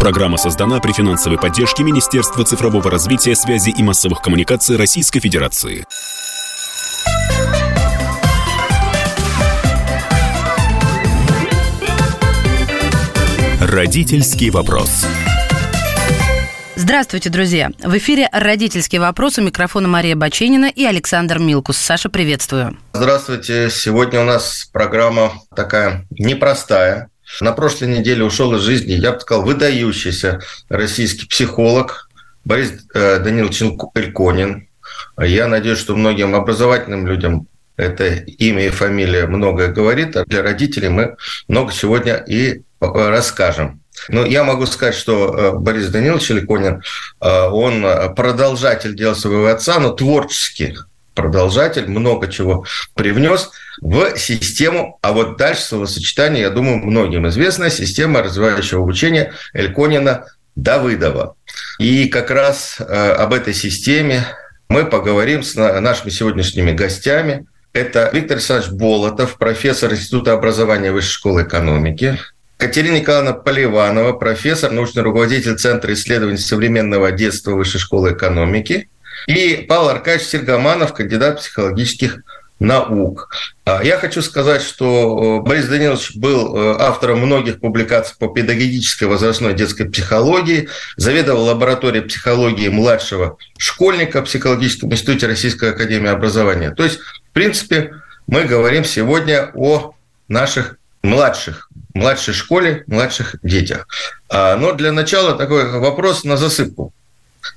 Программа создана при финансовой поддержке Министерства цифрового развития, связи и массовых коммуникаций Российской Федерации. Родительский вопрос. Здравствуйте, друзья! В эфире «Родительский вопрос» у микрофона Мария Баченина и Александр Милкус. Саша, приветствую. Здравствуйте! Сегодня у нас программа такая непростая. На прошлой неделе ушел из жизни, я бы сказал, выдающийся российский психолог Борис э, Данилович Эльконин. Я надеюсь, что многим образовательным людям это имя и фамилия многое говорит, а для родителей мы много сегодня и расскажем. Ну, я могу сказать, что э, Борис Данилович Ликонин, э, он продолжатель дела своего отца, но творческий продолжатель, много чего привнес в систему, а вот дальше словосочетание, я думаю, многим известная система развивающего обучения Эльконина Давыдова. И как раз э, об этой системе мы поговорим с нашими сегодняшними гостями. Это Виктор Александрович Болотов, профессор Института образования Высшей школы экономики, Катерина Николаевна Поливанова, профессор, научный руководитель Центра исследований современного детства Высшей школы экономики. И Павел Аркадьевич Сергоманов, кандидат психологических наук. А я хочу сказать, что э, Борис Данилович был э, автором многих публикаций по педагогической возрастной детской психологии, заведовал лабораторией психологии младшего школьника в Психологическом институте Российской академии образования. То есть, в принципе, мы говорим сегодня о наших младших младшей школе, младших детях. А, но для начала такой вопрос на засыпку.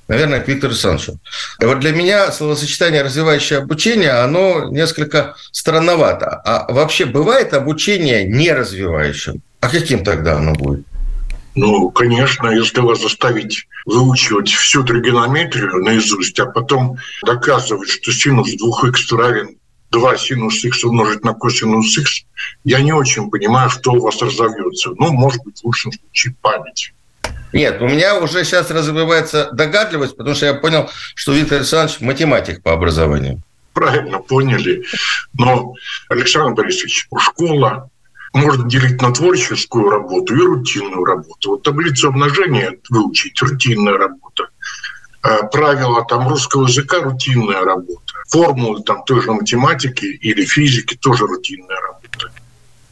Наверное, к Виктору Александровичу. И вот для меня словосочетание «развивающее обучение», оно несколько странновато. А вообще бывает обучение неразвивающим? А каким тогда оно будет? Ну, конечно, если вас заставить выучивать всю тригонометрию наизусть, а потом доказывать, что синус 2х равен 2 синус х умножить на косинус х, я не очень понимаю, что у вас разовьется. Ну, может быть, в лучшем случае память. Нет, у меня уже сейчас развивается догадливость, потому что я понял, что Виктор Александрович математик по образованию. Правильно поняли. Но, Александр Борисович, школа можно делить на творческую работу и рутинную работу. Вот таблицу умножения выучить – рутинная работа. А правила там русского языка – рутинная работа формулы там той же математики или физики тоже рутинная работа.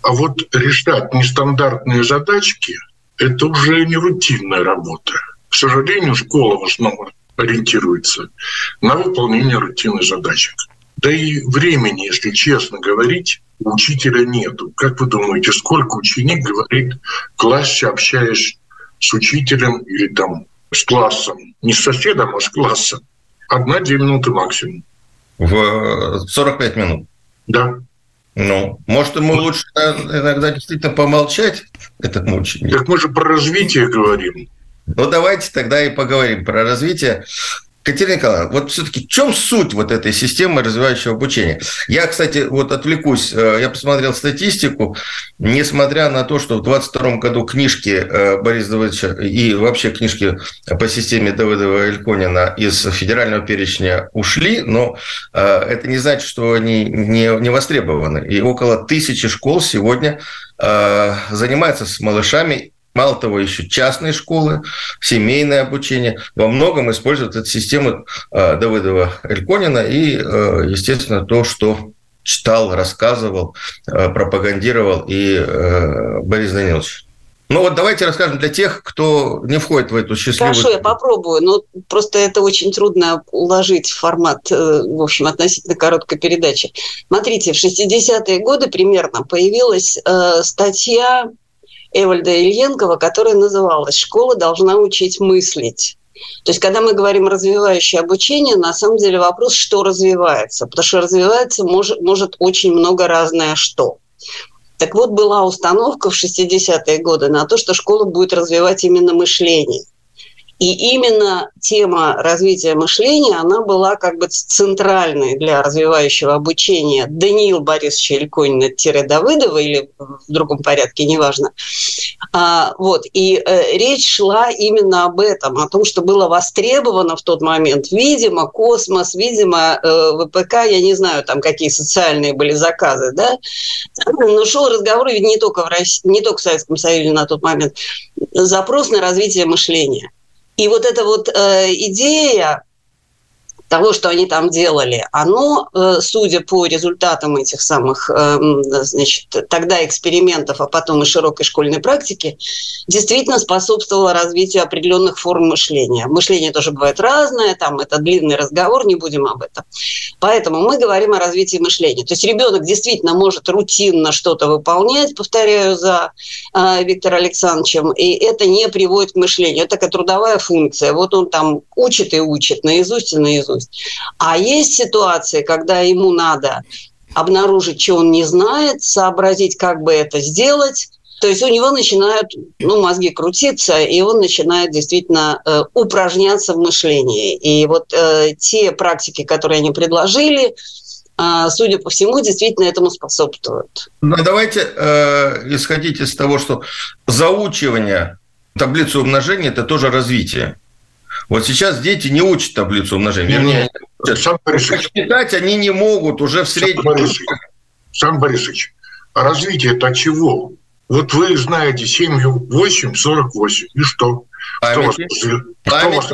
А вот решать нестандартные задачки – это уже не рутинная работа. К сожалению, школа в основном ориентируется на выполнение рутинных задачек. Да и времени, если честно говорить, у учителя нету. Как вы думаете, сколько ученик говорит в классе, общаясь с учителем или там с классом? Не с соседом, а с классом. Одна-две минуты максимум в 45 минут. Да. Ну, может, ему лучше иногда действительно помолчать, этому ученику. Так мы же про развитие говорим. Ну, давайте тогда и поговорим про развитие. Катерина Николаевна, вот все-таки в чем суть вот этой системы развивающего обучения? Я, кстати, вот отвлекусь, э, я посмотрел статистику, несмотря на то, что в 2022 году книжки э, Бориса Давыдовича и вообще книжки по системе Давыдова Эльконина из федерального перечня ушли, но э, это не значит, что они не, не востребованы. И около тысячи школ сегодня занимаются с малышами Мало того, еще частные школы, семейное обучение во многом используют эту систему э, Давыдова Эльконина и, э, естественно, то, что читал, рассказывал, э, пропагандировал и Борис Данилович. Ну вот давайте расскажем для тех, кто не входит в эту счастливую... Хорошо, я попробую. Но просто это очень трудно уложить в формат, в общем, относительно короткой передачи. Смотрите, в 60-е годы примерно появилась статья Эвальда Ильенкова, которая называлась «Школа должна учить мыслить». То есть, когда мы говорим развивающее обучение, на самом деле вопрос, что развивается. Потому что развивается может, может очень много разное что. Так вот, была установка в 60-е годы на то, что школа будет развивать именно мышление. И именно тема развития мышления, она была как бы центральной для развивающего обучения Даниил Борисовича Ильконина-Давыдова или в другом порядке, неважно. А, вот. И э, речь шла именно об этом, о том, что было востребовано в тот момент. Видимо, космос, видимо, э, ВПК, я не знаю, там какие социальные были заказы, да. Но шел разговор ведь не только в России, не только в Советском Союзе на тот момент. Запрос на развитие мышления – и вот эта вот э, идея того, что они там делали, оно, э, судя по результатам этих самых, эм, значит, тогда экспериментов, а потом и широкой школьной практики, действительно способствовало развитию определенных форм мышления. Мышление тоже бывает разное, там это длинный разговор, не будем об этом. Поэтому мы говорим о развитии мышления. То есть ребенок действительно может рутинно что-то выполнять, повторяю за э, Виктором Александровичем, и это не приводит к мышлению. Это такая трудовая функция. Вот он там учит и учит, наизусть и наизусть есть. А есть ситуации, когда ему надо обнаружить, что он не знает, сообразить, как бы это сделать. То есть у него начинают ну, мозги крутиться, и он начинает действительно э, упражняться в мышлении. И вот э, те практики, которые они предложили, э, судя по всему, действительно этому способствуют. Ну, давайте э, исходить из того, что заучивание таблицы умножения – это тоже развитие. Вот сейчас дети не учат таблицу умножения. Вернее, Сам Борисович, читать они не могут уже в среднем. Сам Борисович, Сам Борисович а развитие это чего? Вот вы знаете 7, 8, 48. И что? Памяти. Что вас, Память. Что вас,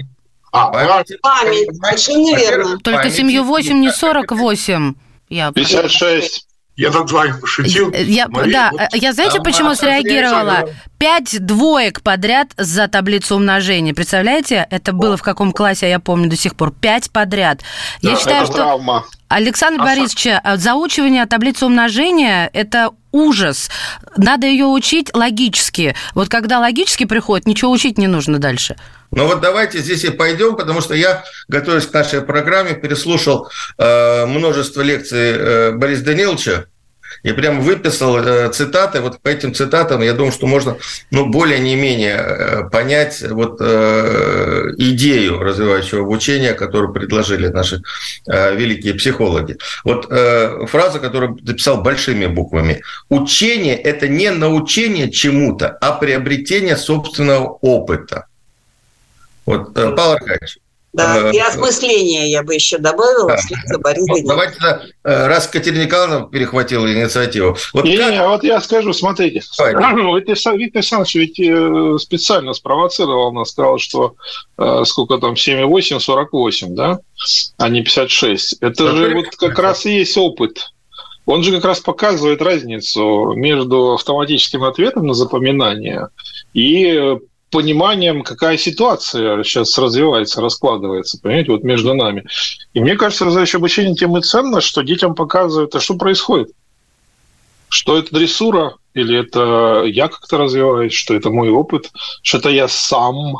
а, память. Память, совершенно верно. Только семью 8, не 48. Я... 56. Я над вами пошутил. Я, Мария, да, вот. я знаете, почему среагировала? Пять двоек подряд за таблицу умножения. Представляете, это было в каком классе, а я помню до сих пор. Пять подряд. Я Да, считаю, Это что... травма. Александр А Борисович, а заучивание таблицы умножения – это ужас. Надо ее учить логически. Вот когда логически приходит, ничего учить не нужно дальше. Ну вот давайте здесь и пойдем, потому что я, готовясь к нашей программе, переслушал э, множество лекций э, Бориса Даниловича и прям выписал э, цитаты. Вот по этим цитатам я думаю, что можно ну, более не менее э, понять вот, э, идею развивающего обучения, которую предложили наши э, великие психологи. Вот э, фраза, которую написал большими буквами. Учение – это не научение чему-то, а приобретение собственного опыта. Вот, э, Павел Аркадьевич. Да. э, И осмысление я бы еще добавила, Да. вслед за Борис вот Данилович. Давайте, да, э, раз Катерина Николаевна перехватила инициативу. Вот Не, как- не, вот я скажу, смотрите. Виктор Александрович ведь специально спровоцировал нас, сказал, что сколько там, 7,8, 48, да, а не 56. Это же вот как раз и есть опыт. Он же как раз показывает разницу между автоматическим ответом на запоминание и пониманием, какая ситуация сейчас развивается, раскладывается, понимаете, вот между нами. И мне кажется, развивающее обучение тем и ценно, что детям показывает, а что происходит. Что это дрессура, или это я как-то развиваюсь, что это мой опыт, что это я сам,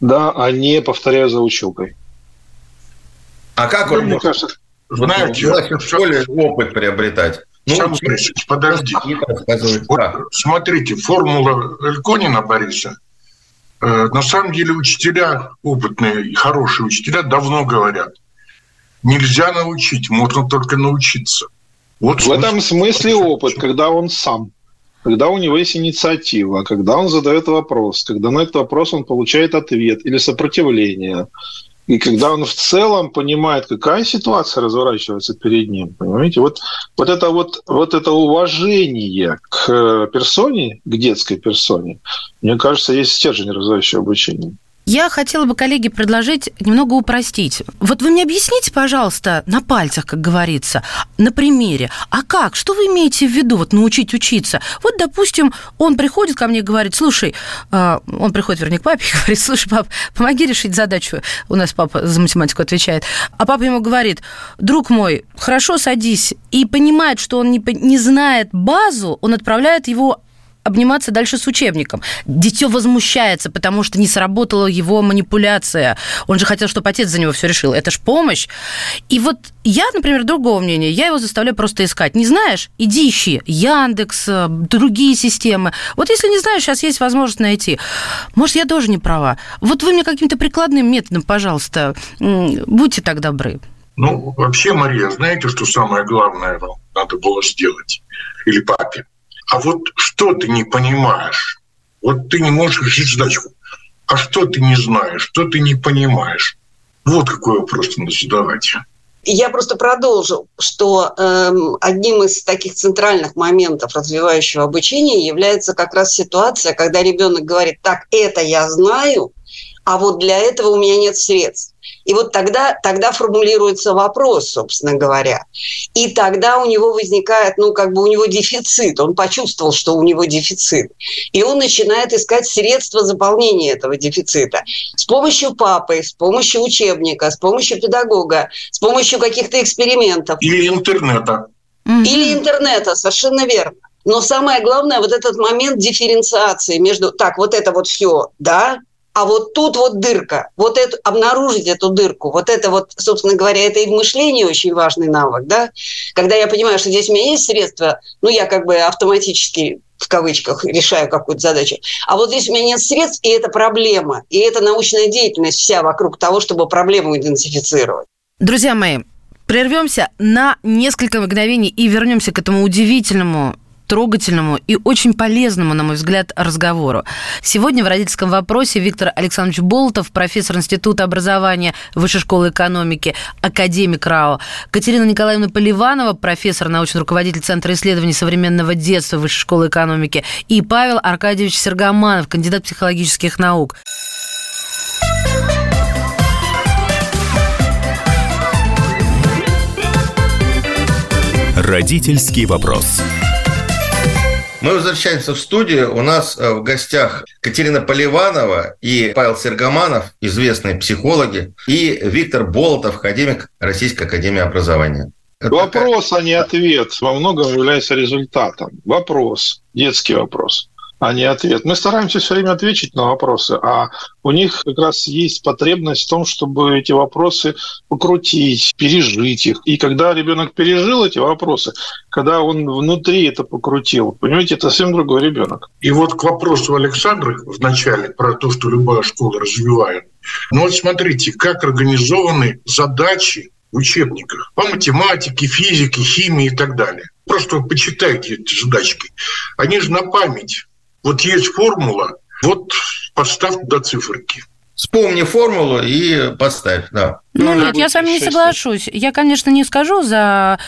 да, а не повторяю за учебой. А как Ну, он мне может кажется, Знаете, вот, в школе опыт приобретать? Ну, Сам Борисович, подожди. Вот Да. смотрите, формула Эльконина Бориса. Э, На самом деле учителя, опытные и хорошие учителя, давно говорят, нельзя научить, можно только научиться. Вот в этом смысле опыт, когда он сам, когда у него есть инициатива, когда он задает вопрос, когда на этот вопрос он получает ответ или сопротивление, и когда он в целом понимает, какая ситуация разворачивается перед ним, понимаете, вот, вот, это, вот, вот это уважение к э, персоне, к детской персоне, мне кажется, есть стержень развивающего обучения. Я хотела бы, коллеги, предложить немного упростить. Вот вы мне объясните, пожалуйста, на пальцах, как говорится, на примере, а как, что вы имеете в виду, вот научить учиться? Вот, допустим, он приходит ко мне и говорит, слушай, э, он приходит, вернее, к папе и говорит, слушай, пап, помоги решить задачу. У нас папа за математику отвечает. А папа ему говорит, друг мой, хорошо, садись. И понимает, что он не, не знает базу, он отправляет его обниматься дальше с учебником. Дитё возмущается, потому что не сработала его манипуляция. Он же хотел, чтобы отец за него все решил. Это ж помощь. И вот я, например, другого мнения. Я его заставляю просто искать. Не знаешь? Иди ищи. Яндекс, э, другие системы. Вот если не знаешь, сейчас есть возможность найти. Может, я тоже не права. Вот вы мне каким-то прикладным методом, пожалуйста, будьте так добры. Ну, вообще, Мария, знаете, что самое главное вам надо было сделать? Или папе? А вот что ты не понимаешь? Вот ты не можешь решить задачку. А что ты не знаешь? Что ты не понимаешь? Вот какой вопрос надо задавать. Я просто продолжу, что э, одним из таких центральных моментов развивающего обучения является как раз ситуация, когда ребенок говорит, так, это я знаю, а вот для этого у меня нет средств. И вот тогда, тогда формулируется вопрос, собственно говоря. И тогда у него возникает, ну, как бы у него дефицит. Он почувствовал, что у него дефицит. И он начинает искать средства заполнения этого дефицита. С помощью папы, с помощью учебника, с помощью педагога, с помощью каких-то экспериментов. Или интернета. Или интернета, совершенно верно. Но самое главное, вот этот момент дифференциации между, так, вот это вот все, да, а вот тут вот дырка, вот эту, обнаружить эту дырку, вот это вот, собственно говоря, это и в мышлении очень важный навык, да, когда я понимаю, что здесь у меня есть средства, ну, я как бы автоматически в кавычках решаю какую-то задачу. А вот здесь у меня нет средств, и это проблема. И это научная деятельность вся вокруг того, чтобы проблему идентифицировать. Друзья мои, прервемся на несколько мгновений и вернемся к этому удивительному трогательному и очень полезному, на мой взгляд, разговору. Сегодня в родительском вопросе Виктор Александрович Болотов, профессор Института образования Высшей школы экономики, академик РАО, Катерина Николаевна Поливанова, профессор, научный руководитель Центра исследований современного детства Высшей школы экономики, и Павел Аркадьевич Сергоманов, кандидат психологических наук. Родительский вопрос. Мы возвращаемся в студию. У нас э, в гостях Катерина Поливанова и Павел Сергоманов, известные психологи, и Виктор Болотов, академик Российской Академии Образования. Это вопрос, такая... а не ответ, во многом является результатом. Вопрос, детский вопрос а не ответ. Мы стараемся все время ответить на вопросы, а у них как раз есть потребность в том, чтобы эти вопросы покрутить, пережить их. И когда ребенок пережил эти вопросы, когда он внутри это покрутил, понимаете, это совсем другой ребенок. И вот к вопросу Александра в начале про то, что любая школа развивает. Ну вот смотрите, как организованы задачи в учебниках по математике, физике, химии и так далее. Просто почитайте эти задачки. Они же на память. Вот есть формула, вот поставь туда циферки. Вспомни формулу и поставь, да. Ну, ну нет, я с вами не соглашусь. Я, конечно, не скажу за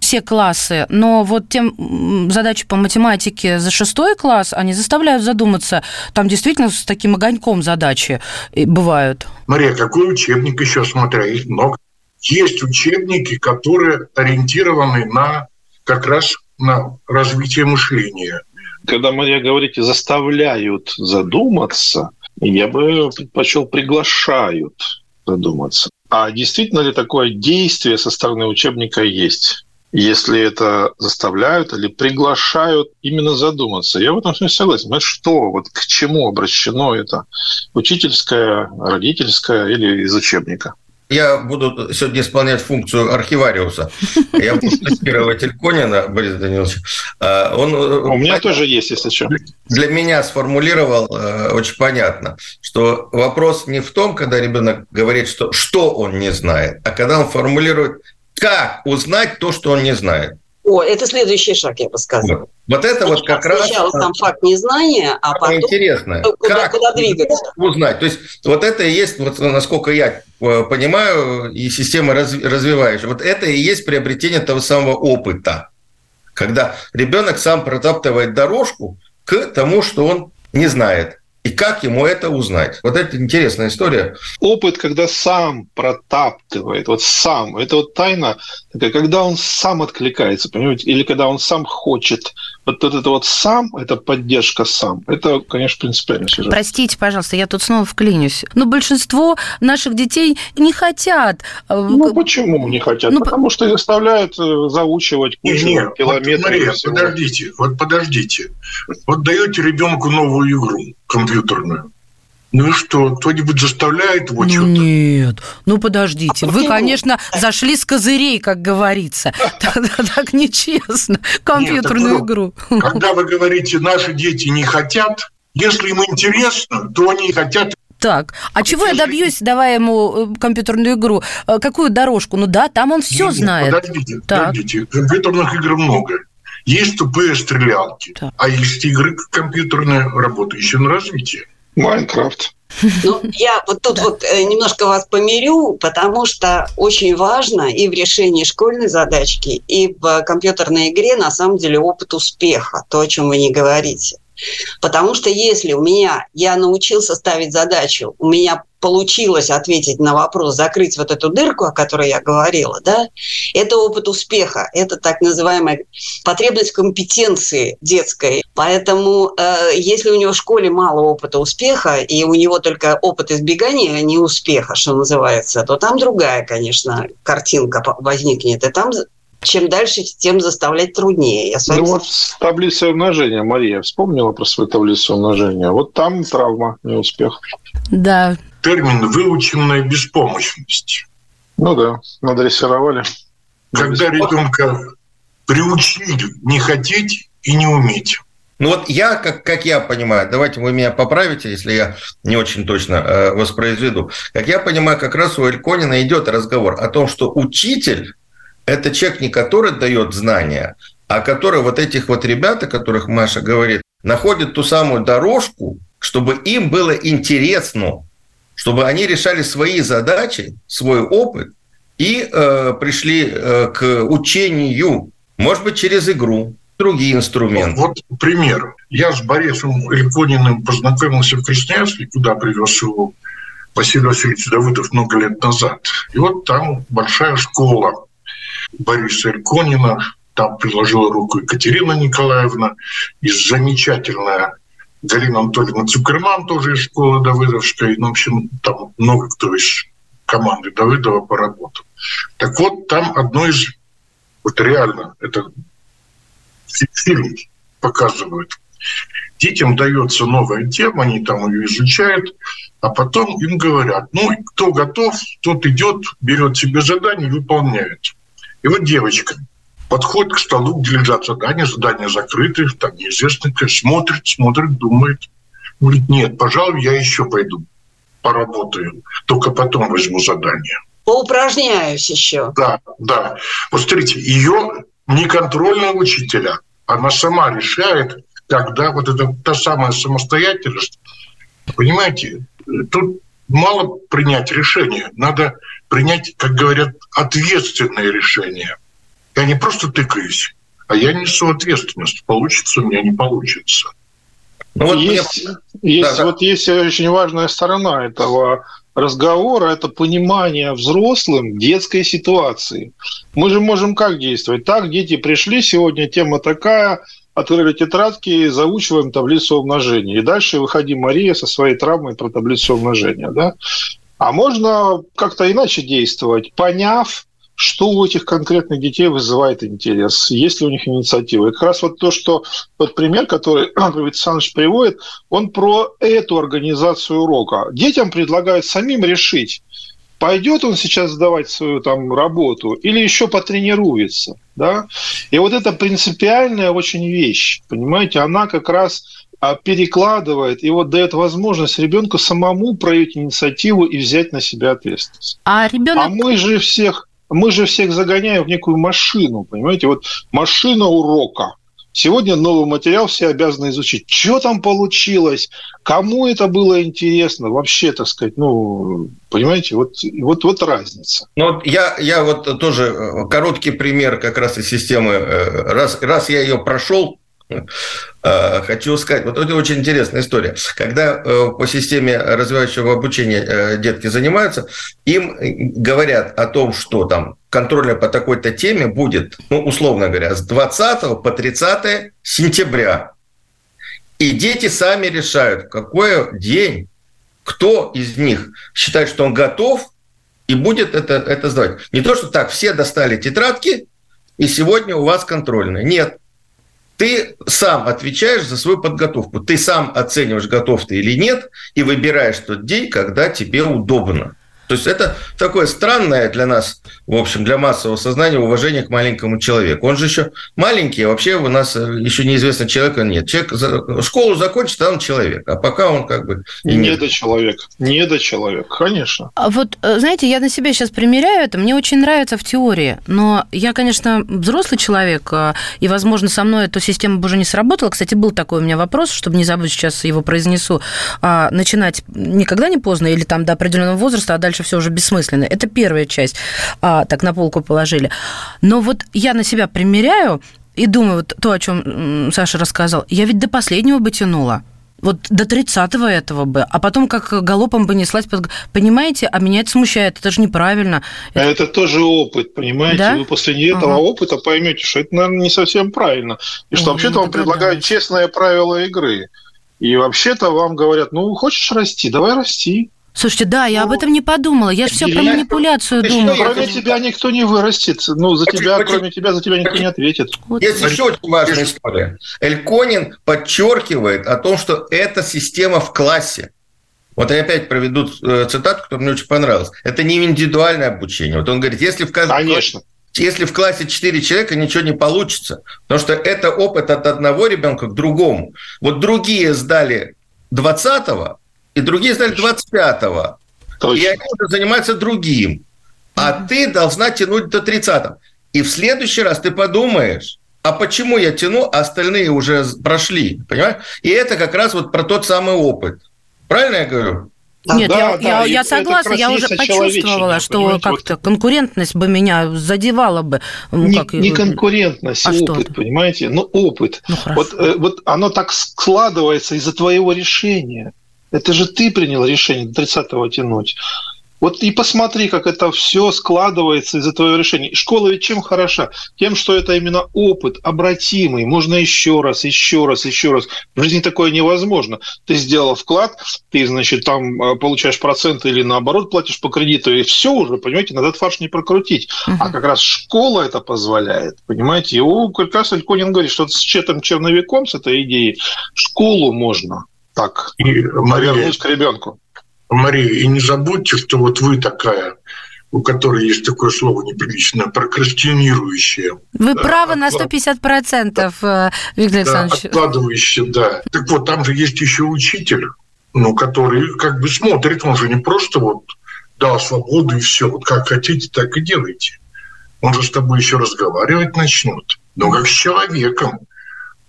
все классы, но вот тем задачи по математике за шестой класс, они заставляют задуматься. Там действительно с таким огоньком задачи бывают. Мария, какой учебник еще, смотря, их много. Есть учебники, которые ориентированы на как раз на развитие мышления – когда Мария говорите заставляют задуматься, я бы предпочел приглашают задуматься. А действительно ли такое действие со стороны учебника есть? Если это заставляют или приглашают именно задуматься. Я в этом смысле согласен. Но что, вот к чему обращено это? Учительское, родительское или из учебника? Я буду сегодня исполнять функцию архивариуса. Я буду тестировать Ильконина, Борис Данилович. А, он, э, У меня тоже есть, если что. Для меня сформулировал э, очень понятно, что вопрос не в том, когда ребенок говорит, что, что он не знает, а когда он формулирует, как узнать то, что он не знает. О, это следующий шаг, я бы сказала. Вот, вот это вот как раз... Сначала сам факт незнания, а потом... Интересно. Куда, как куда двигаться. Узнать. То есть вот это и есть, вот, насколько я э, понимаю, и система развивающая. Вот это и есть приобретение того самого опыта. Когда ребенок сам протаптывает дорожку к тому, что он не знает. И как ему это узнать? Вот это интересная история. Опыт, когда сам протаптывает, вот сам, это вот тайна, когда он сам откликается, понимаете, или когда он сам хочет. Вот, вот это вот сам, это поддержка сам, это, конечно, принципиально сюжет. Простите, пожалуйста, я тут снова вклинюсь. Но большинство наших детей не хотят. Э, ну, почему не хотят? Ну, Потому что их заставляют э, заучивать кучу нет, километров. Вот, Мария, подождите, вот подождите. Вот даете ребенку новую игру компьютерную. Ну и что, кто-нибудь заставляет его что-то? Нет, ну подождите, а вы, конечно, зашли с козырей, как говорится. Так нечестно, компьютерную игру. Когда вы говорите, наши дети не хотят, если им интересно, то они хотят так, а чего я добьюсь, давая ему э, компьютерную игру? Э, какую дорожку? Ну да, там он все знает. Подождите, так. подождите, компьютерных игр много. Есть тупые стрелялки, а есть игры компьютерные, работающие на развитие. Майнкрафт. Ну, я вот тут да. вот э, немножко вас помирю, потому что очень важно и в решении школьной задачки, и в компьютерной игре на самом деле опыт успеха, то, о чем вы не говорите. Потому что если у меня, я научился ставить задачу, у меня получилось ответить на вопрос, закрыть вот эту дырку, о которой я говорила, да, это опыт успеха, это так называемая потребность компетенции детской. Поэтому э, если у него в школе мало опыта успеха, и у него только опыт избегания, а не успеха, что называется, то там другая, конечно, картинка возникнет. И там чем дальше, тем заставлять труднее. Я ну вот таблица умножения, Мария вспомнила про свою таблицу умножения. Вот там травма, неуспех. Да. Термин «выученная беспомощность». Ну да, надрессировали. Когда ребенка приучили не хотеть и не уметь. Ну вот я, как, как я понимаю, давайте вы меня поправите, если я не очень точно э, воспроизведу. Как я понимаю, как раз у Эльконина идет разговор о том, что учитель это человек не который дает знания, а который вот этих вот ребят, о которых Маша говорит, находит ту самую дорожку, чтобы им было интересно, чтобы они решали свои задачи, свой опыт и э, пришли э, к учению, может быть, через игру, другие инструменты. Вот, вот пример. Я с Борисом Илькониным познакомился в Красноярске, куда привез его Василий Васильевич Давыдов много лет назад. И вот там большая школа Бориса Ильконина, там приложила руку Екатерина Николаевна, и замечательная Галина Анатольевна Цукерман, тоже из школы Давыдовской. Ну, в общем, там много кто из команды Давыдова поработал. Так вот, там одно из... Вот реально, это фильм показывает. Детям дается новая тема, они там ее изучают, а потом им говорят, ну, кто готов, тот идет, берет себе задание и выполняет. И вот девочка подходит к столу, где лежат задания, задания закрыты, там неизвестно, смотрит, смотрит, думает. Говорит, нет, пожалуй, я еще пойду поработаю, только потом возьму задание. Поупражняюсь еще. Да, да. Вот смотрите, ее неконтрольная учителя, она сама решает, когда вот это та самая самостоятельность, понимаете, тут мало принять решение, надо принять, как говорят, ответственное решение. Я не просто тыкаюсь, а я несу ответственность. Получится у меня, не получится. Ну, вот есть, мне... есть, да, вот да. есть очень важная сторона этого разговора, это понимание взрослым детской ситуации. Мы же можем как действовать? Так, дети пришли, сегодня тема такая, открыли тетрадки, заучиваем таблицу умножения. И дальше выходи, Мария, со своей травмой про таблицу умножения. Да? А можно как-то иначе действовать, поняв, что у этих конкретных детей вызывает интерес, есть ли у них инициатива. И как раз вот то, что тот пример, который Андрей Александрович приводит, он про эту организацию урока. Детям предлагают самим решить, пойдет он сейчас сдавать свою там работу или еще потренируется. Да? И вот эта принципиальная очень вещь, понимаете, она как раз а, перекладывает и вот дает возможность ребенку самому проявить инициативу и взять на себя ответственность. А ребенок... А мы же всех, мы же всех загоняем в некую машину, понимаете, вот машина урока. Сегодня новый материал все обязаны изучить. Что там получилось? Кому это было интересно? Вообще, так сказать, ну, понимаете, вот, вот, вот разница. Ну, вот я, я вот тоже э, короткий пример как раз из системы. Э, раз, раз я ее прошел, хочу сказать, вот это очень интересная история. Когда э, по системе развивающего обучения э, детки занимаются, им говорят о том, что там контрольная по такой-то теме будет, ну, условно говоря, с 20 по 30 сентября. И дети сами решают, какой день, кто из них считает, что он готов и будет это, это сдавать. Не то, что так, все достали тетрадки, и сегодня у вас контрольная. Нет, ты сам отвечаешь за свою подготовку. Ты сам оцениваешь, готов ты или нет, и выбираешь тот день, когда тебе удобно. То есть это такое странное для нас, в общем, для массового сознания уважение к маленькому человеку. Он же еще маленький, а вообще у нас э, еще неизвестно человека нет. Человек школу закончит, а он человек. А пока он как бы... И не до человек. Не до человек, конечно. А вот, э, знаете, я на себя сейчас примеряю это. Мне очень нравится в теории. Но я, конечно, взрослый человек, э, и, возможно, со мной эта система бы уже не сработала. Кстати, был такой у меня вопрос, чтобы не забыть, сейчас его произнесу. А, начинать никогда не поздно или там до определенного возраста, а дальше дальше все уже бессмысленно. Это первая часть, а, так на полку положили. Но вот я на себя примеряю и думаю, вот то, о чем Саша рассказал, я ведь до последнего бы тянула. Вот до 30-го этого бы, а потом как галопом бы неслась. Понимаете, а меня это смущает, это же неправильно. Это, это тоже опыт, понимаете? Да? Вы после этого ага. опыта поймете, что это, наверное, не совсем правильно. И что вообще-то вам предлагают честное правило игры. И вообще-то вам говорят, ну, хочешь расти, давай расти. Слушайте, да, я ну, об этом не подумала. Я же все про манипуляцию думаю. Кроме тебя никто не вырастет. Ну, за тебя, кроме тебя, за тебя никто не ответит. Есть еще очень важная история. Эльконин подчеркивает о том, что это система в классе. Вот я опять проведу э, цитату, которая мне очень понравилась. Это не индивидуальное обучение. Вот он говорит, если в каждом Конечно. Если в классе 4 человека, ничего не получится. Потому что это опыт от одного ребенка к другому. Вот другие сдали 20-го, и другие сдали 25-го. И они уже занимаются другим. А ты должна тянуть до 30-го. И в следующий раз ты подумаешь, а почему я тяну, а остальные уже прошли, понимаешь? И это как раз вот про тот самый опыт. Правильно я говорю? Нет, да, я, да, я, я согласна, я уже почувствовала, что как-то конкурентность бы меня задевала бы. Ну, не, как... не конкурентность, а опыт, что понимаете? Ну, опыт. Ну, вот, э, вот оно так складывается из-за твоего решения. Это же ты принял решение до 30-го тянуть. Вот и посмотри, как это все складывается из-за твоего решения. Школа ведь чем хороша? Тем, что это именно опыт обратимый. Можно еще раз, еще раз, еще раз. В жизни такое невозможно. Ты сделал вклад, ты, значит, там э, получаешь проценты или наоборот платишь по кредиту, и все уже, понимаете, надо фарш не прокрутить. Uh-huh. А как раз школа это позволяет, понимаете. И у как раз Альконин говорит, что с четым черновиком, с этой идеей, школу можно так и, Мария, повернуть к ребенку. Мария, и не забудьте, что вот вы такая, у которой есть такое слово неприличное, прокрастинирующая. Вы да, правы на 150 процентов, э, Виктор Александрович. Да, откладывающая, да. Так вот, там же есть еще учитель, ну, который как бы смотрит, он же не просто вот дал свободу и все, вот как хотите, так и делайте. Он же с тобой еще разговаривать начнет, но как с человеком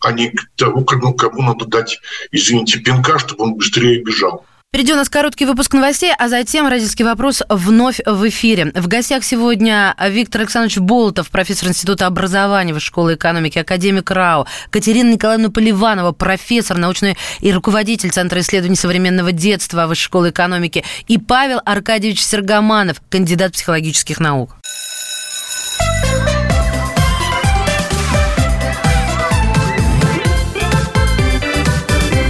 а не тому, кому, надо дать, извините, пинка, чтобы он быстрее бежал. Впереди у нас короткий выпуск новостей, а затем родительский вопрос вновь в эфире. В гостях сегодня Виктор Александрович Болотов, профессор Института образования Высшей школы экономики, академик РАО, Катерина Николаевна Поливанова, профессор, научный и руководитель Центра исследований современного детства Высшей школы экономики, и Павел Аркадьевич Сергоманов, кандидат психологических наук.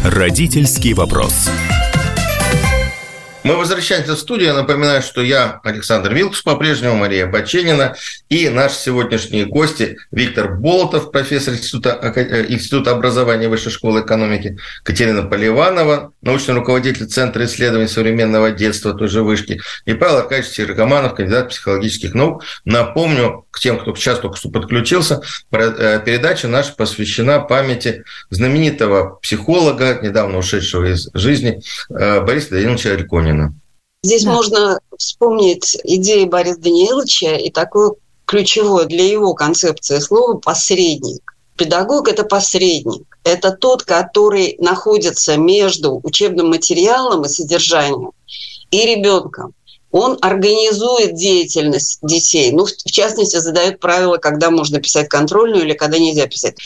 Родительский вопрос. Мы возвращаемся в студию. Я напоминаю, что я Александр Вилкус, по-прежнему Мария Баченина, и наши сегодняшние гости Виктор Болотов, профессор Института, э, Института образования Высшей школы экономики, Катерина Поливанова, научный руководитель Центра исследований современного детства той же вышки, и Павел Аркадьевич Сирокоманов, кандидат психологических наук. Напомню, к тем, кто сейчас только что подключился, э, передача наша посвящена памяти знаменитого психолога, недавно ушедшего из жизни, э, Бориса Даниловича Альконина. Ленина. Здесь да. можно вспомнить идеи Бориса Даниловича и такое ключевое для его концепции слова «посредник». Педагог – это посредник. Это тот, который находится между учебным материалом и содержанием и ребенком. Он организует деятельность детей. Ну, в частности, задает правила, когда можно писать контрольную или когда нельзя писать.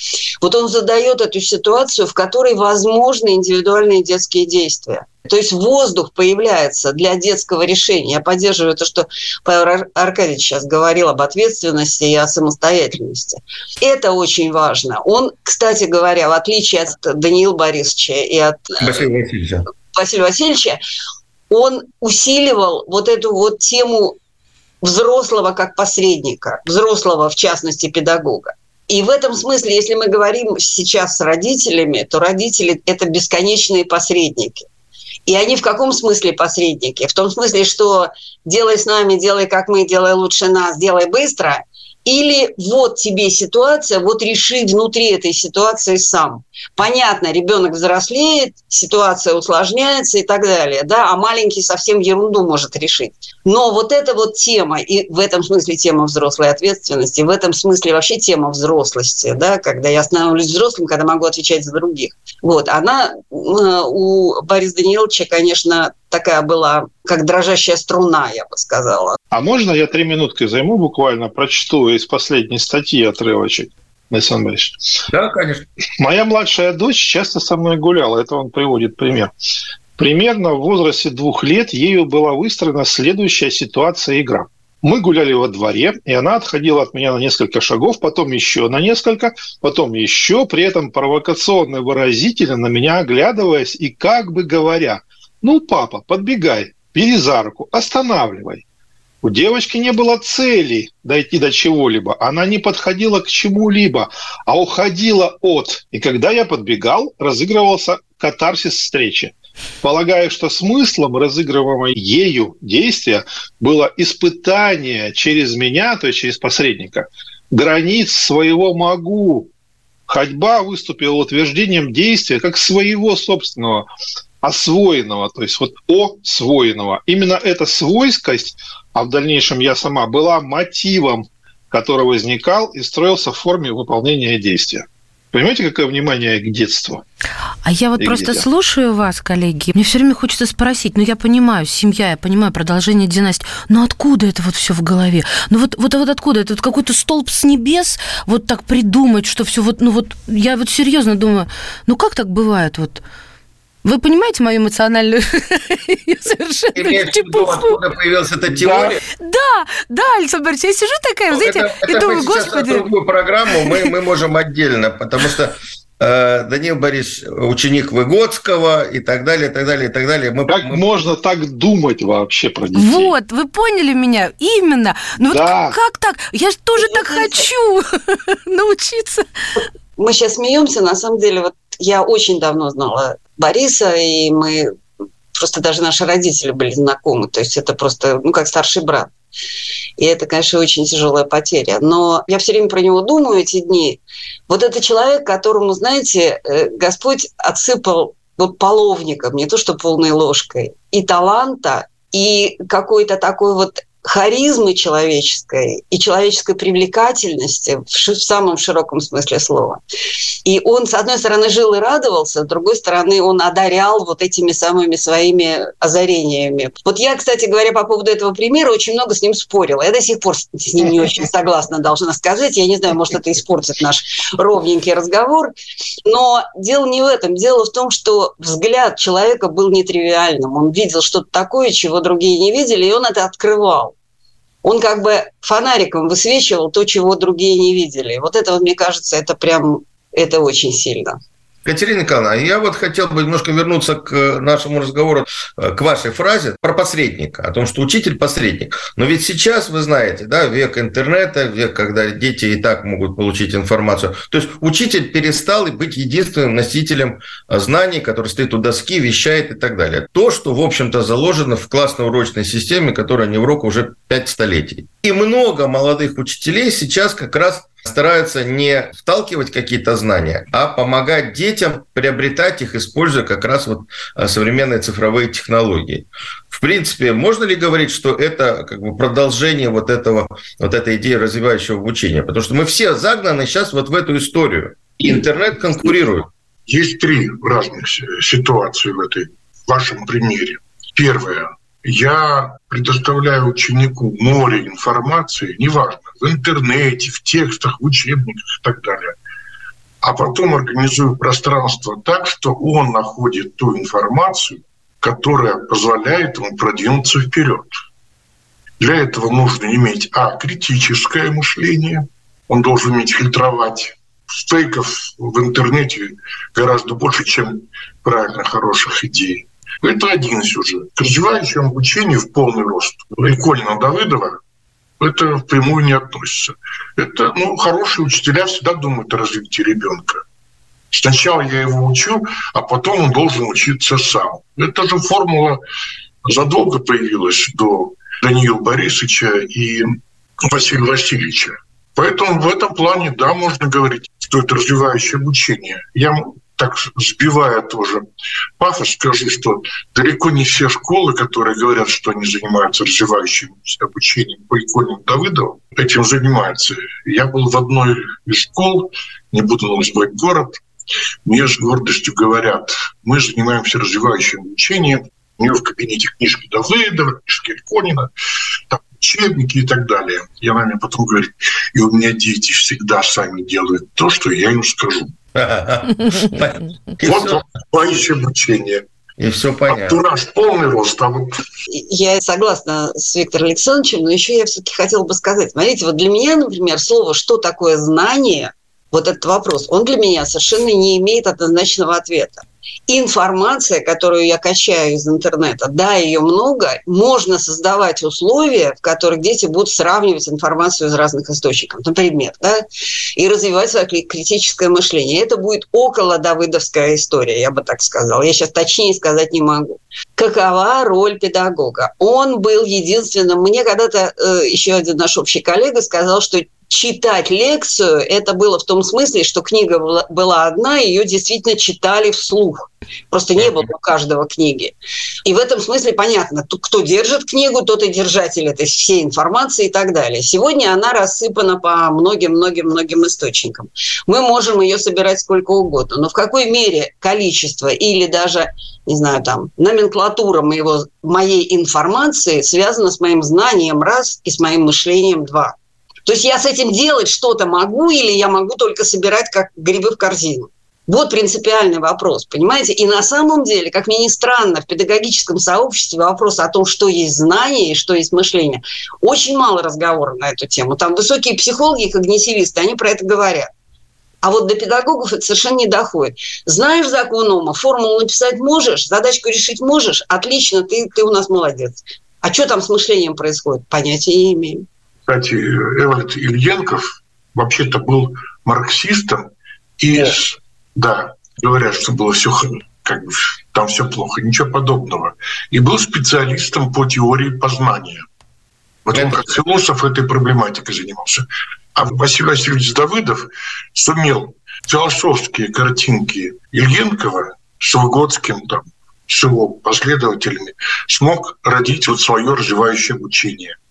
Вот он задает эту ситуацию, в которой возможны индивидуальные детские действия. То есть воздух появляется для детского решения. Я поддерживаю то, что Павел Аркадьевич сейчас говорил об ответственности и о самостоятельности. Это очень важно. Он, кстати говоря, в отличие от Даниила Борисовича и от э, Василия Васильевича, Василия Васильевича он усиливал вот эту вот тему взрослого как посредника, взрослого, в частности, педагога. И в этом смысле, если мы говорим сейчас с родителями, то родители – это бесконечные посредники. И они в каком смысле посредники? В том смысле, что делай с нами, делай как мы, делай лучше нас, делай быстро. Или вот тебе ситуация, вот реши внутри этой ситуации сам. Понятно, ребенок взрослеет, ситуация усложняется и так далее, да, а маленький совсем ерунду может решить. Но вот эта вот тема, и в этом смысле тема взрослой ответственности, в этом смысле вообще тема взрослости, да, когда я становлюсь взрослым, когда могу отвечать за других. Вот, она э, у Бориса Даниловича, конечно, такая была, как дрожащая струна, я бы сказала. А можно я три минутки займу буквально, прочту из последней статьи отрывочек? Александр Борисович. Да, конечно. Моя младшая дочь часто со мной гуляла. Это он приводит пример. Примерно в возрасте двух лет ею была выстроена следующая ситуация игра. Мы гуляли во дворе, и она отходила от меня на несколько шагов, потом еще на несколько, потом еще, при этом провокационно выразительно на меня оглядываясь и как бы говоря, ну, папа, подбегай, бери за руку, останавливай. У девочки не было цели дойти до чего-либо. Она не подходила к чему-либо, а уходила от. И когда я подбегал, разыгрывался катарсис встречи. Полагаю, что смыслом разыгрываемого ею действия было испытание через меня, то есть через посредника, границ своего «могу». Ходьба выступила утверждением действия как своего собственного, освоенного, то есть вот освоенного. Именно эта свойскость а в дальнейшем я сама, была мотивом, который возникал и строился в форме выполнения действия. Понимаете, какое внимание к детству? А я вот и просто детям? слушаю вас, коллеги. Мне все время хочется спросить, ну я понимаю, семья, я понимаю, продолжение династии, но откуда это вот все в голове? Ну вот, вот, вот откуда? Это вот какой-то столб с небес, вот так придумать, что все вот, ну вот, я вот серьезно думаю, ну как так бывает вот? Вы понимаете мою эмоциональную совершенно чепуху? Откуда появилась эта теория? Да, да, Александр Борисович, я сижу такая, ну, знаете, это, и думаю, господи... другую программу мы, мы можем отдельно, потому что э, Данил Борис ученик Выгодского и так далее, и так далее, и так далее. Мы, как мы... можно так думать вообще про детей? Вот, вы поняли меня, именно. Ну да. вот как так? Я же тоже так хочу научиться. Мы сейчас смеемся, на самом деле, вот я очень давно знала Бориса, и мы просто даже наши родители были знакомы, то есть это просто, ну, как старший брат. И это, конечно, очень тяжелая потеря. Но я все время про него думаю эти дни. Вот это человек, которому, знаете, э, Господь отсыпал вот половником, не то что полной ложкой, и таланта, и какой-то такой вот харизмы человеческой и человеческой привлекательности в, в самом широком смысле слова. И он, с одной стороны, жил и радовался, с другой стороны, он одарял вот этими самыми своими озарениями. Вот я, кстати говоря, по поводу этого примера очень много с ним спорила. Я до сих пор с ним не очень согласна, должна сказать. Я не знаю, может, это испортит наш ровненький разговор. Но дело не в этом. Дело в том, что взгляд человека был нетривиальным. Он видел что-то такое, чего другие не видели, и он это открывал он как бы фонариком высвечивал то, чего другие не видели. Вот это, вот, мне кажется, это прям, это очень сильно. Катерина Николаевна, я вот хотел бы немножко вернуться к нашему разговору, э, к вашей фразе про посредника, о том, что учитель – посредник. Но ведь сейчас, вы знаете, да, век интернета, век, когда дети и так могут получить информацию. То есть учитель перестал быть единственным носителем э, знаний, который стоит у доски, вещает и так далее. То, что, в общем-то, заложено в классно-урочной системе, которая не урок уже пять столетий. И много молодых учителей сейчас как раз стараются не вталкивать какие-то знания, а помогать детям приобретать их, используя как раз вот а, современные цифровые технологии. В принципе, можно ли говорить, что это как бы продолжение вот этого, вот этой идеи развивающего обучения? Потому что мы все загнаны сейчас вот в эту историю. Интернет конкурирует. Есть три разных ситуации в этой в вашем примере. Первое. Я предоставляя ученику море информации, неважно, в интернете, в текстах, в учебниках и так далее, а потом организую пространство так, что он находит ту информацию, которая позволяет ему продвинуться вперед. Для этого нужно иметь, а, критическое мышление, он должен уметь фильтровать фейков в интернете гораздо больше, чем правильно хороших идей. Это один сюжет. К развивающему обучению в полный рост Иконина Давыдова это впрямую не относится. Это, ну, хорошие учителя всегда думают о развитии ребенка. Сначала я его учу, а потом он должен учиться сам. Это же формула задолго появилась до Даниила Борисовича и Василия Васильевича. Поэтому в этом плане, да, можно говорить, что это развивающее обучение. Я так сбивая тоже пафос, скажу, что далеко не все школы, которые говорят, что они занимаются развивающим обучением по иконе Давыдова, этим занимаются. Я был в одной из школ, не буду называть город, мне с гордостью говорят, мы занимаемся развивающим обучением, у нее в кабинете книжки Давыдова, книжки Иконина, там учебники и так далее. И она мне потом говорит, и у меня дети всегда сами делают то, что я им скажу. Вот боюсь обучения. И все понятно. Антураж полный рост, а вот... Я согласна с Виктором Александровичем, но еще я все-таки хотела бы сказать. Смотрите, вот для меня, например, слово «что такое знание», вот этот вопрос, он для меня совершенно не имеет однозначного ответа информация, которую я качаю из интернета, да, ее много, можно создавать условия, в которых дети будут сравнивать информацию из разных источников, например, да, и развивать свое критическое мышление. Это будет около давыдовская история, я бы так сказала. Я сейчас точнее сказать не могу. Какова роль педагога? Он был единственным... Мне когда-то э, еще один наш общий коллега сказал, что читать лекцию, это было в том смысле, что книга была одна, ее действительно читали вслух. Просто не было у каждого книги. И в этом смысле понятно, кто держит книгу, тот и держатель этой всей информации и так далее. Сегодня она рассыпана по многим-многим-многим источникам. Мы можем ее собирать сколько угодно, но в какой мере количество или даже, не знаю, там, номенклатура моего, моей информации связана с моим знанием раз и с моим мышлением два. То есть я с этим делать что-то могу или я могу только собирать как грибы в корзину? Вот принципиальный вопрос, понимаете? И на самом деле, как ни странно, в педагогическом сообществе вопрос о том, что есть знание и что есть мышление, очень мало разговоров на эту тему. Там высокие психологи и когнитивисты, они про это говорят. А вот до педагогов это совершенно не доходит. Знаешь закон Ома, формулу написать можешь, задачку решить можешь, отлично, ты, ты у нас молодец. А что там с мышлением происходит? Понятия не имею. Кстати, Эвальд Ильенков вообще-то был марксистом и, да, говорят, что было все как бы, там все плохо, ничего подобного. И был специалистом по теории познания. Вот он как философ этой проблематикой занимался. А Василий Васильевич Давыдов сумел философские картинки Ильенкова с Выгодским, там, с его последователями, смог родить вот свое развивающее обучение –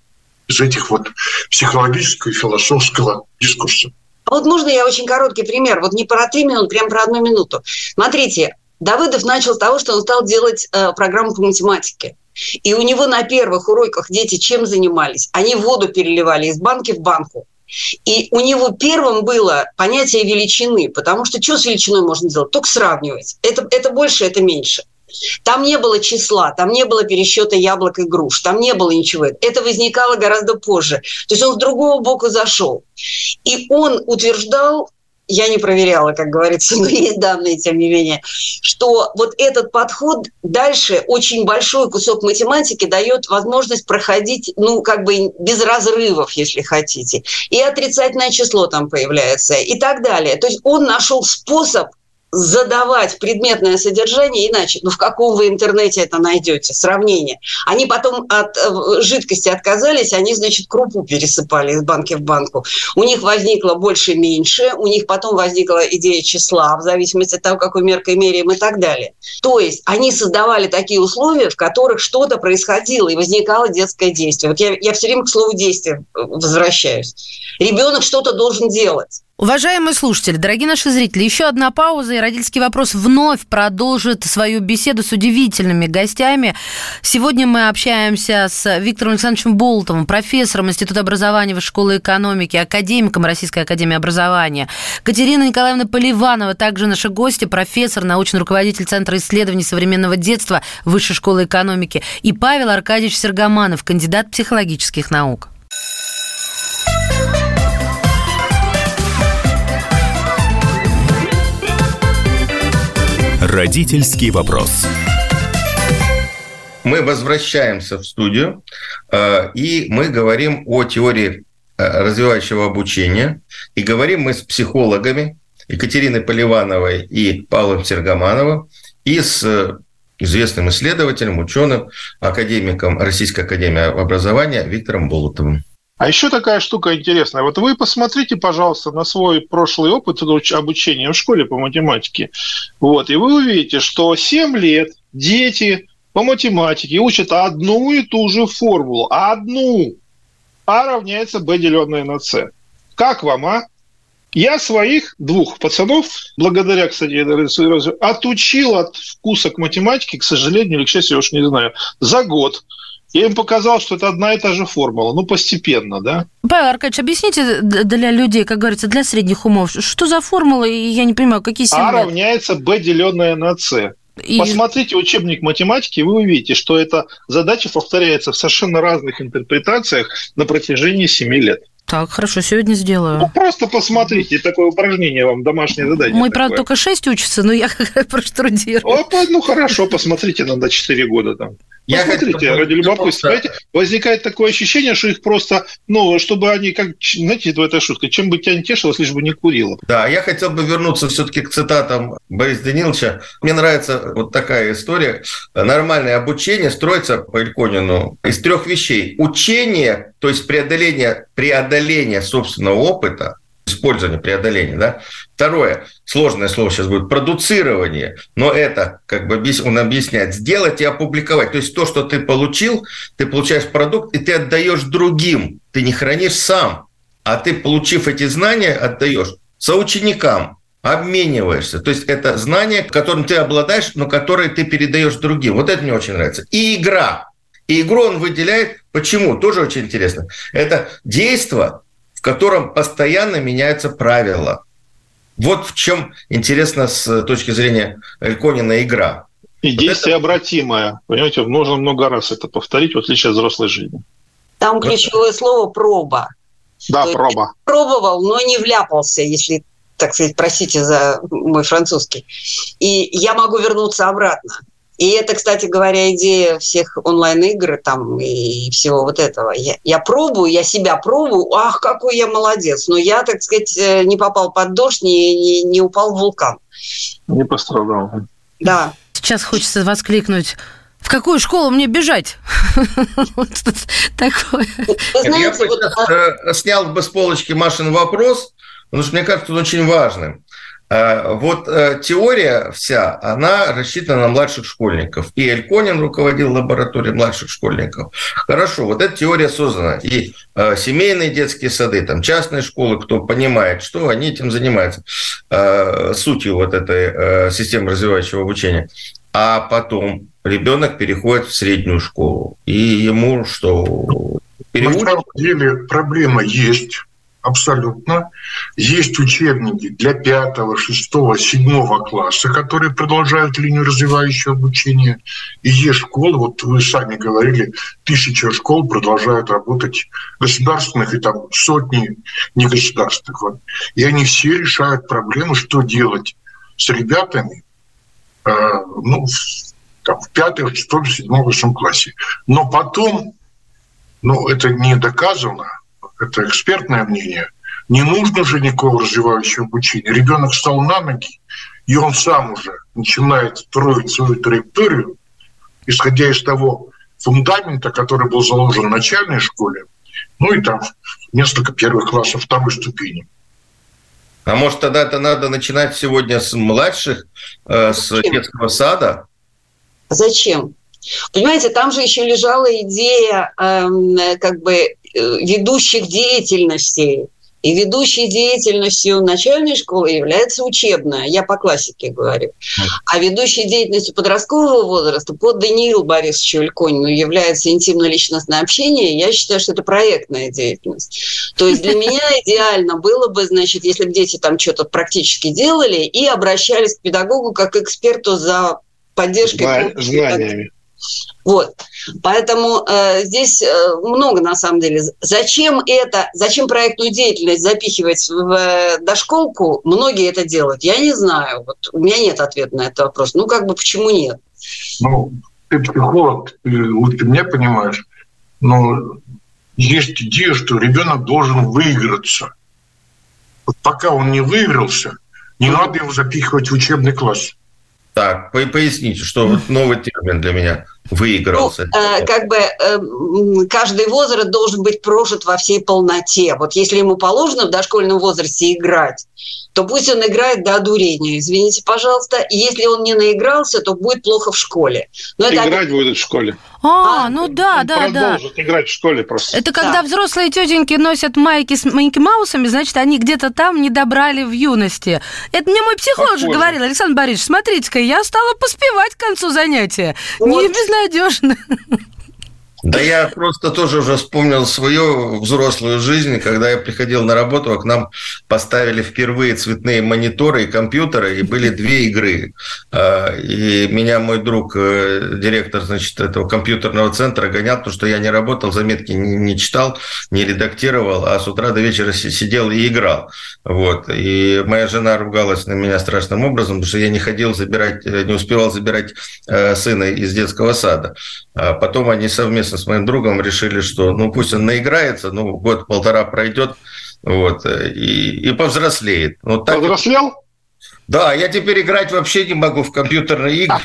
из этих вот психологического и философского дискурса. Вот можно я очень короткий пример, вот не про три минуты, прям про одну минуту. Смотрите, Давыдов начал с того, что он стал делать э, программу по математике. И у него на первых уроках дети чем занимались? Они воду переливали из банки в банку. И у него первым было понятие величины, потому что что с величиной можно делать? Только сравнивать. Это, это больше, это меньше. Там не было числа, там не было пересчета яблок и груш, там не было ничего. Это возникало гораздо позже. То есть он с другого боку зашел. И он утверждал, я не проверяла, как говорится, но есть данные, тем не менее, что вот этот подход дальше очень большой кусок математики дает возможность проходить, ну, как бы без разрывов, если хотите. И отрицательное число там появляется, и так далее. То есть он нашел способ задавать предметное содержание иначе. Ну, в каком вы интернете это найдете? Сравнение. Они потом от э, жидкости отказались, они, значит, крупу пересыпали из банки в банку. У них возникло больше-меньше, у них потом возникла идея числа, в зависимости от того, какой меркой меряем и так далее. То есть они создавали такие условия, в которых что-то происходило, и возникало детское действие. Вот я, я все время к слову действия возвращаюсь. Ребенок что-то должен делать. Уважаемые слушатели, дорогие наши зрители, еще одна пауза, и родительский вопрос вновь продолжит свою беседу с удивительными гостями. Сегодня мы общаемся с Виктором Александровичем Болтовым, профессором Института образования Высшей школы экономики, академиком Российской академии образования. Катерина Николаевна Поливанова, также наши гости, профессор, научный руководитель Центра исследований современного детства Высшей школы экономики. И Павел Аркадьевич Сергоманов, кандидат психологических наук. Родительский вопрос. Мы возвращаемся в студию, э, и мы говорим о теории э, развивающего обучения. И говорим мы с психологами Екатериной Поливановой и Павлом Сергомановым, и с э, известным исследователем, ученым, академиком Российской академии образования Виктором Болотовым. А еще такая штука интересная. Вот вы посмотрите, пожалуйста, на свой прошлый опыт обучения в школе по математике. Вот, и вы увидите, что 7 лет дети по математике учат одну и ту же формулу. Одну. А равняется b, деленное на c. Как вам, а? Я своих двух пацанов, благодаря, кстати, отучил от вкуса к математике, к сожалению или к счастью, я уж не знаю, за год. Я им показал, что это одна и та же формула, ну, постепенно, да. Павел Аркадьевич, объясните для людей, как говорится, для средних умов, что за формула, и я не понимаю, какие символы? А равняется b, деленное на c. И... Посмотрите учебник математики, вы увидите, что эта задача повторяется в совершенно разных интерпретациях на протяжении 7 лет. Так, хорошо, сегодня сделаю. Ну, просто посмотрите, такое упражнение вам, домашнее задание. Мой, правда, только 6 учится, но я проштудирую. Ну, хорошо, посмотрите, надо 4 года там. Я Посмотрите, ради любопытства. Знаете, возникает такое ощущение, что их просто, ну, чтобы они, как, знаете, это эта шутка, чем бы тебя не тешилось, лишь бы не курила. Да, я хотел бы вернуться все-таки к цитатам Бориса Даниловича. Мне нравится вот такая история. Нормальное обучение строится по Ильконину из трех вещей. Учение, то есть преодоление, преодоление собственного опыта, использование, преодоление. Да? Второе, сложное слово сейчас будет, продуцирование. Но это, как бы он объясняет, сделать и опубликовать. То есть то, что ты получил, ты получаешь продукт, и ты отдаешь другим. Ты не хранишь сам, а ты, получив эти знания, отдаешь соученикам, обмениваешься. То есть это знания, которым ты обладаешь, но которые ты передаешь другим. Вот это мне очень нравится. И игра. И игру он выделяет. Почему? Тоже очень интересно. Это действие, в котором постоянно меняются правила. Вот в чем интересно с точки зрения Эльконина игра. И вот действие это... обратимое. Понимаете, нужно много раз это повторить, в отличие от взрослой жизни. Там ключевое слово «проба». Да, То проба. Пробовал, но не вляпался, если, так сказать, простите за мой французский. И я могу вернуться обратно. И это, кстати говоря, идея всех онлайн-игр там и всего вот этого. Я, я пробую, я себя пробую, ах, какой я молодец. Но я, так сказать, э, не попал под дождь, не, не, не упал в вулкан. Не пострадал. Да. Сейчас хочется воскликнуть в какую школу мне бежать? Такое. Я бы э, снял бы с полочки Машин вопрос, потому что мне кажется, он очень важным. Э, вот э, теория вся, она рассчитана на младших школьников. И Эльконин руководил лабораторией младших школьников. Хорошо, вот эта теория создана. И э, семейные детские сады, там частные школы, кто понимает, что они этим занимаются, сутью вот этой системы развивающего обучения. А потом ребенок переходит в среднюю школу. И ему что? Переучат? На самом деле проблема есть Абсолютно. Есть учебники для пятого, шестого, седьмого класса, которые продолжают линию развивающего обучения. И есть школы, вот вы сами говорили, тысяча школ продолжают работать государственных и там сотни негосударственных. Вот. И они все решают проблему, что делать с ребятами, э, ну, там, в пятом, шестом, седьмом, восьмом классе. Но потом, ну, это не доказано, это экспертное мнение, не нужно же никакого развивающего обучения. Ребенок встал на ноги, и он сам уже начинает строить свою траекторию, исходя из того фундамента, который был заложен в начальной школе, ну и там несколько первых классов второй ступени. А может, тогда это надо начинать сегодня с младших, э, с Зачем? детского сада? Зачем? Понимаете, там же еще лежала идея э, как бы ведущих деятельностей И ведущей деятельностью начальной школы является учебная, я по классике говорю. А ведущей деятельностью подросткового возраста по Даниилу Борисовичу Ильконину является интимно-личностное общение. Я считаю, что это проектная деятельность. То есть для меня идеально было бы, значит, если бы дети там что-то практически делали и обращались к педагогу как к эксперту за поддержкой. Знаниями. Вот. Поэтому э, здесь э, много, на самом деле. Зачем это, зачем проектную деятельность запихивать в э, дошколку? Многие это делают. Я не знаю. Вот у меня нет ответа на этот вопрос. Ну, как бы, почему нет? Ну, ты психолог, ты лучше меня понимаешь. Но есть идея, что ребенок должен выиграться. Вот пока он не выигрался, не надо его запихивать в учебный класс. Так, поясните, что вот новый термин для меня выигрался. Ну, э, как бы э, каждый возраст должен быть прожит во всей полноте. Вот если ему положено в дошкольном возрасте играть, то пусть он играет до одурения, извините, пожалуйста. И если он не наигрался, то будет плохо в школе. Но играть это... будет в школе. А, а, ну да, да, да. Продолжит играть в школе просто. Это когда да. взрослые тетеньки носят майки с Майки Маусами, значит, они где-то там не добрали в юности. Это мне мой психолог же говорил, Александр Борисович, смотрите-ка, я стала поспевать к концу занятия. Вот. Не безнадежно. Да я просто тоже уже вспомнил свою взрослую жизнь, когда я приходил на работу, а к нам поставили впервые цветные мониторы и компьютеры, и были две игры. А, и меня мой друг, э, директор, значит, этого компьютерного центра гонял, потому что я не работал, заметки не читал, не редактировал, а с утра до вечера сидел и играл. Вот. И моя жена ругалась на меня страшным образом, потому что я не ходил забирать, э, не успевал забирать э, сына из детского сада. А потом они совместно с моим другом решили, что ну пусть он наиграется, ну год-полтора пройдет, вот, и, и повзрослеет. Вот так Повзрослел? Да, я теперь играть вообще не могу в компьютерные игры.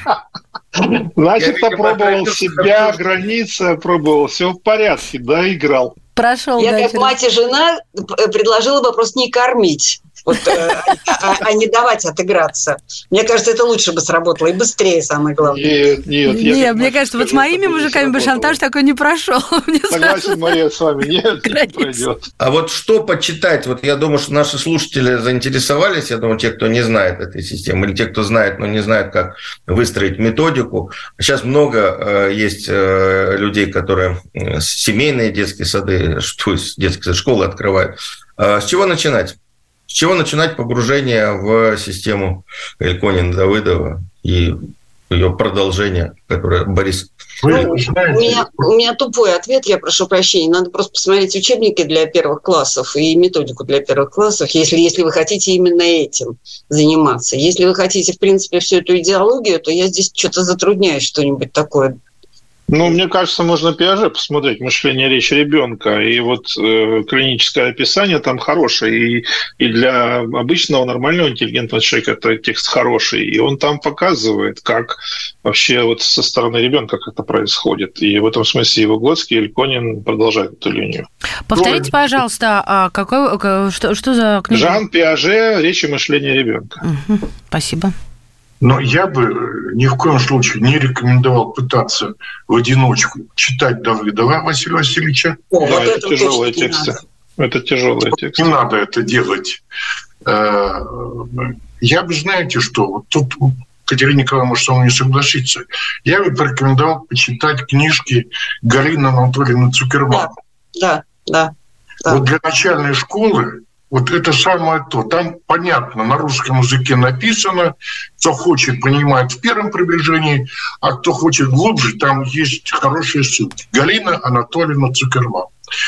Значит, попробовал себя, границы пробовал, все в порядке, да, играл. Прошел. Я как мать и жена предложила бы просто не кормить вот, э, а, а не давать отыграться. Мне кажется, это лучше бы сработало и быстрее, самое главное. Нет, нет. Нет, мне кажется, вот с моими мужиками бы шантаж такой не прошел. Согласен, Мария, с вами. Нет, не пройдет. А вот что почитать? Вот я думаю, что наши слушатели заинтересовались, я думаю, те, кто не знает этой системы, или те, кто знает, но не знает, как выстроить методику. Сейчас много э, есть э, людей, которые семейные детские сады, то есть детские школы открывают. А с чего начинать? С чего начинать погружение в систему Эльконин-Давыдова и ее продолжение, которое Борис... Ну, у, меня, у меня тупой ответ, я прошу прощения. Надо просто посмотреть учебники для первых классов и методику для первых классов, если, если вы хотите именно этим заниматься. Если вы хотите, в принципе, всю эту идеологию, то я здесь что-то затрудняюсь что-нибудь такое ну, мне кажется, можно Пиаже посмотреть «Мышление речи ребенка». И вот э, клиническое описание там хорошее. И, и для обычного нормального интеллигентного человека это текст хороший. И он там показывает, как вообще вот со стороны ребенка как это происходит. И в этом смысле и Выгодский, и Ильконин продолжают эту линию. Повторите, ну, пожалуйста, а какой, что, что за книга? Жан Пиаже «Речь и мышление ребенка». Угу, спасибо. Но я бы ни в коем случае не рекомендовал пытаться в одиночку читать Давыдова Василия Васильевича. О, да, вот это, это тяжелые тексты. Это тяжелые тексты. Не надо это делать. Э, я бы, знаете что, вот тут Катерина Николаевна может со мной не согласиться. Я бы порекомендовал почитать книжки Галины Анатольевны Цукерман. Да, да, да. Вот для начальной школы вот это самое то. Там понятно, на русском языке написано, кто хочет, понимает в первом приближении, а кто хочет глубже, там есть хорошие ссылки. Галина Анатольевна Цукерман.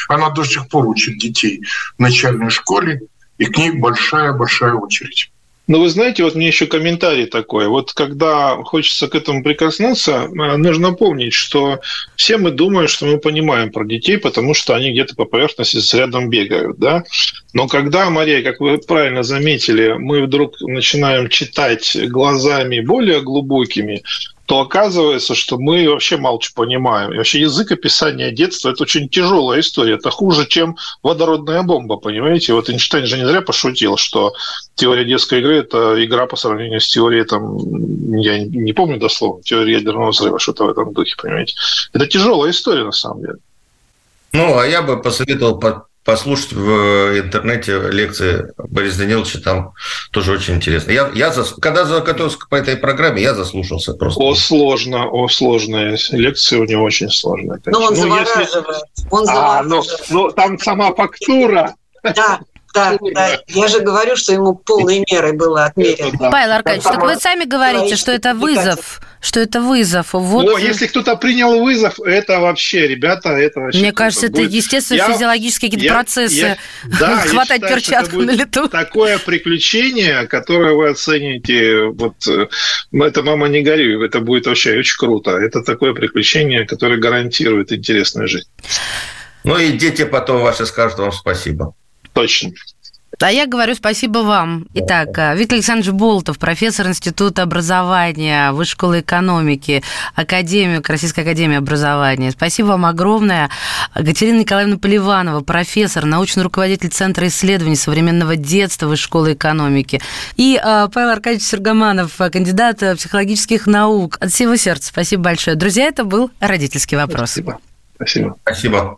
Она до сих пор учит детей в начальной школе, и к ней большая-большая очередь. Ну, вы знаете, вот мне еще комментарий такой. Вот когда хочется к этому прикоснуться, э, нужно помнить, что все мы думаем, что мы понимаем про детей, потому что они где-то по поверхности с рядом бегают, да? Но когда, Мария, как вы правильно заметили, мы вдруг начинаем читать глазами более глубокими, то оказывается, что мы вообще что понимаем. И вообще язык описания детства – это очень тяжелая история. Это хуже, чем водородная бомба, понимаете? Вот Эйнштейн же не зря пошутил, что теория детской игры – это игра по сравнению с теорией, там, я не помню дословно, теория ядерного взрыва, что-то в этом духе, понимаете? Это тяжелая история, на самом деле. Ну, а я бы посоветовал послушать в интернете лекции Бориса Даниловича, там тоже очень интересно. Я, я зас... Когда готовился по этой программе, я заслушался просто. О, сложно, о, сложная лекция у него очень сложная. Ну, он ну, завораживает. Если... Он завораживает. А, ну, ну, там сама фактура. Да, да, да. Я же говорю, что ему полной мерой было отмерено. Павел Аркадьевич, так вы сами говорите, что это вызов, что это вызов. Вот. О, если кто-то принял вызов, это вообще, ребята, это вообще... Мне кажется, это естественно я, физиологические какие-то процессы. Я, да, Хватать считаю, перчатку на лету. Такое приключение, которое вы оцените, вот э, это «Мама, не горюй», это будет вообще очень круто. Это такое приключение, которое гарантирует интересную жизнь. Ну и дети потом ваши скажут вам спасибо. Точно. А я говорю спасибо вам. Итак, э, Виктор Александрович Болтов, профессор Института образования, Высшей школы экономики, академик Российской академии образования. Спасибо вам огромное. Катерина Николаевна Поливанова, профессор, научный руководитель Центра исследований современного детства Высшей школы экономики. И э, Павел Аркадьевич Сергоманов, кандидат психологических наук. От всего сердца спасибо большое. Друзья, это был родительский вопрос. Спасибо. Спасибо. Спасибо.